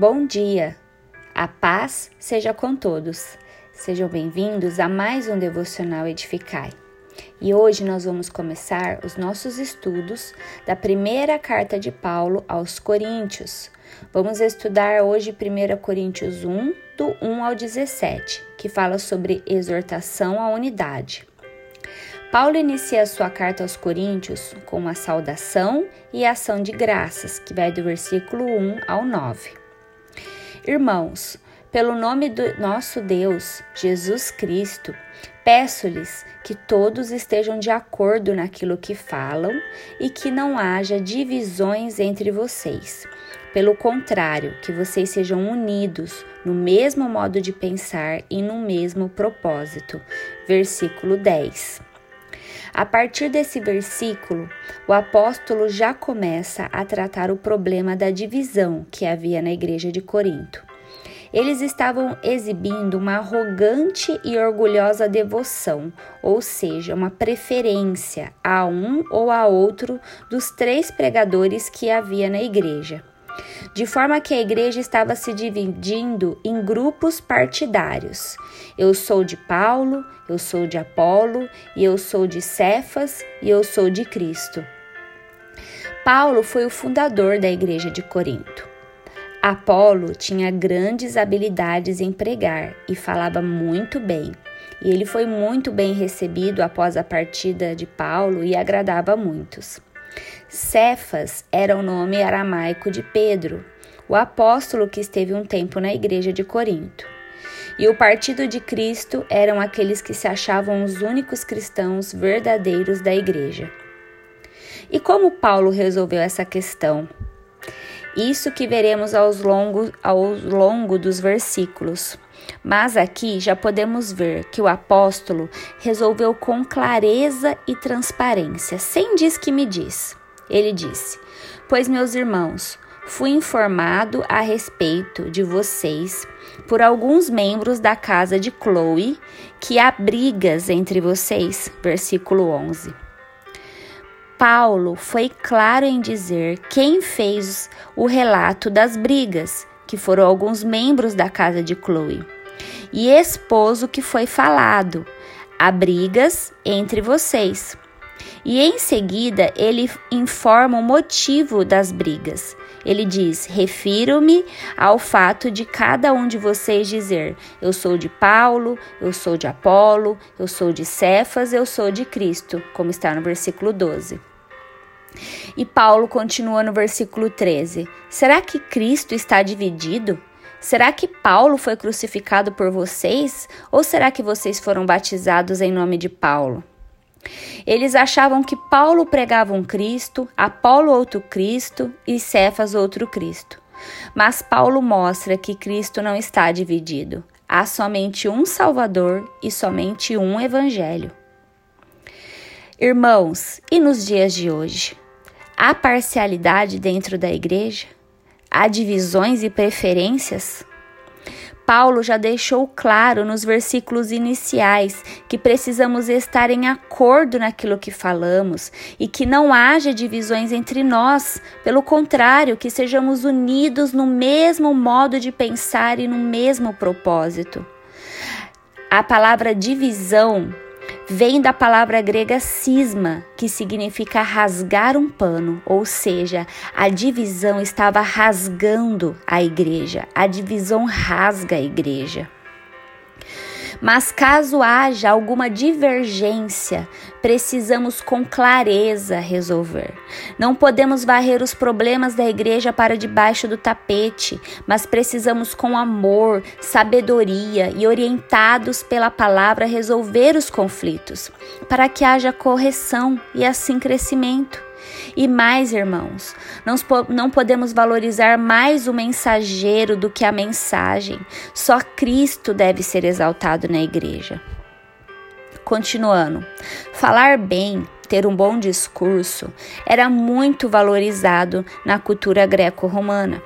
Bom dia, a paz seja com todos. Sejam bem-vindos a mais um Devocional Edificai. E hoje nós vamos começar os nossos estudos da primeira carta de Paulo aos Coríntios. Vamos estudar hoje 1 Coríntios 1, do 1 ao 17, que fala sobre exortação à unidade. Paulo inicia sua carta aos Coríntios com uma saudação e ação de graças, que vai do versículo 1 ao 9. Irmãos, pelo nome do nosso Deus, Jesus Cristo, peço-lhes que todos estejam de acordo naquilo que falam e que não haja divisões entre vocês. Pelo contrário, que vocês sejam unidos no mesmo modo de pensar e no mesmo propósito. Versículo 10. A partir desse versículo, o apóstolo já começa a tratar o problema da divisão que havia na igreja de Corinto. Eles estavam exibindo uma arrogante e orgulhosa devoção, ou seja, uma preferência a um ou a outro dos três pregadores que havia na igreja de forma que a igreja estava se dividindo em grupos partidários. Eu sou de Paulo, eu sou de Apolo, e eu sou de Cefas, e eu sou de Cristo. Paulo foi o fundador da igreja de Corinto. Apolo tinha grandes habilidades em pregar e falava muito bem. E ele foi muito bem recebido após a partida de Paulo e agradava a muitos. Cefas era o nome aramaico de Pedro, o apóstolo que esteve um tempo na igreja de Corinto. E o partido de Cristo eram aqueles que se achavam os únicos cristãos verdadeiros da igreja. E como Paulo resolveu essa questão? Isso que veremos aos longo, ao longo dos versículos. Mas aqui já podemos ver que o apóstolo resolveu com clareza e transparência, sem diz que me diz. Ele disse: Pois, meus irmãos, fui informado a respeito de vocês por alguns membros da casa de Chloe que há brigas entre vocês. Versículo 11. Paulo foi claro em dizer quem fez o relato das brigas, que foram alguns membros da casa de Chloe, e expôs o que foi falado. Há brigas entre vocês. E em seguida ele informa o motivo das brigas. Ele diz: Refiro-me ao fato de cada um de vocês dizer: Eu sou de Paulo, eu sou de Apolo, eu sou de Cefas, eu sou de Cristo, como está no versículo 12. E Paulo continua no versículo 13: Será que Cristo está dividido? Será que Paulo foi crucificado por vocês? Ou será que vocês foram batizados em nome de Paulo? Eles achavam que Paulo pregava um Cristo, Apolo outro Cristo e Cefas outro Cristo. Mas Paulo mostra que Cristo não está dividido. Há somente um Salvador e somente um Evangelho. Irmãos, e nos dias de hoje? Há parcialidade dentro da igreja? Há divisões e preferências? Paulo já deixou claro nos versículos iniciais que precisamos estar em acordo naquilo que falamos e que não haja divisões entre nós, pelo contrário, que sejamos unidos no mesmo modo de pensar e no mesmo propósito. A palavra divisão vem da palavra grega cisma, que significa rasgar um pano, ou seja, a divisão estava rasgando a igreja, a divisão rasga a igreja. Mas caso haja alguma divergência, precisamos com clareza resolver. Não podemos varrer os problemas da igreja para debaixo do tapete, mas precisamos com amor, sabedoria e orientados pela palavra resolver os conflitos, para que haja correção e assim crescimento. E mais, irmãos, não podemos valorizar mais o mensageiro do que a mensagem. Só Cristo deve ser exaltado na igreja. Continuando, falar bem, ter um bom discurso, era muito valorizado na cultura greco-romana.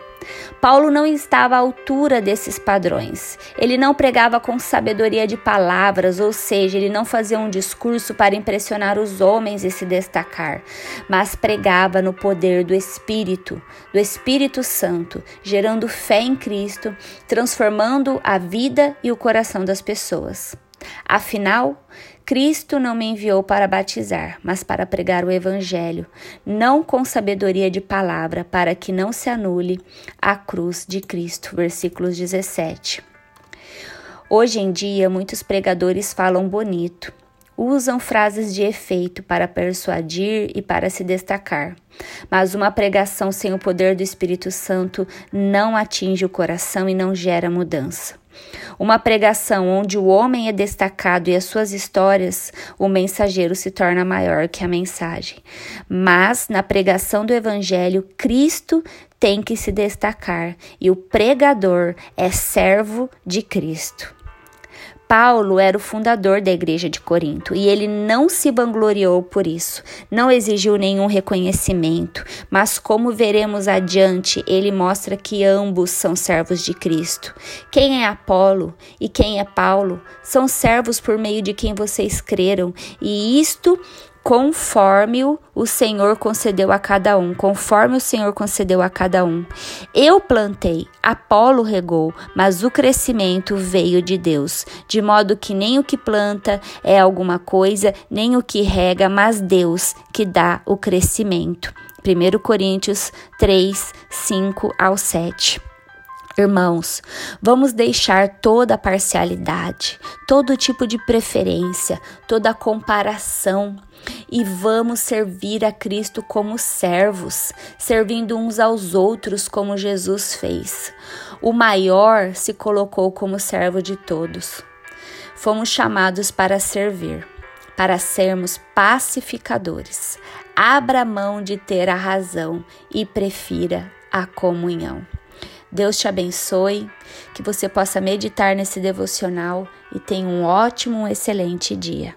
Paulo não estava à altura desses padrões. Ele não pregava com sabedoria de palavras, ou seja, ele não fazia um discurso para impressionar os homens e se destacar, mas pregava no poder do Espírito, do Espírito Santo, gerando fé em Cristo, transformando a vida e o coração das pessoas. Afinal, Cristo não me enviou para batizar, mas para pregar o Evangelho, não com sabedoria de palavra, para que não se anule a cruz de Cristo. Versículos 17. Hoje em dia, muitos pregadores falam bonito, usam frases de efeito para persuadir e para se destacar. Mas uma pregação sem o poder do Espírito Santo não atinge o coração e não gera mudança. Uma pregação onde o homem é destacado e as suas histórias, o mensageiro se torna maior que a mensagem. Mas na pregação do Evangelho, Cristo tem que se destacar e o pregador é servo de Cristo. Paulo era o fundador da igreja de Corinto e ele não se vangloriou por isso, não exigiu nenhum reconhecimento, mas como veremos adiante, ele mostra que ambos são servos de Cristo. Quem é Apolo e quem é Paulo são servos por meio de quem vocês creram, e isto conforme o Senhor concedeu a cada um, conforme o Senhor concedeu a cada um. Eu plantei, Apolo regou, mas o crescimento veio de Deus, de modo que nem o que planta é alguma coisa, nem o que rega, mas Deus que dá o crescimento. 1 Coríntios 3, 5 ao 7. Irmãos, vamos deixar toda parcialidade, todo tipo de preferência, toda comparação e vamos servir a Cristo como servos, servindo uns aos outros como Jesus fez. O maior se colocou como servo de todos. Fomos chamados para servir, para sermos pacificadores. Abra mão de ter a razão e prefira a comunhão. Deus te abençoe, que você possa meditar nesse devocional e tenha um ótimo, excelente dia.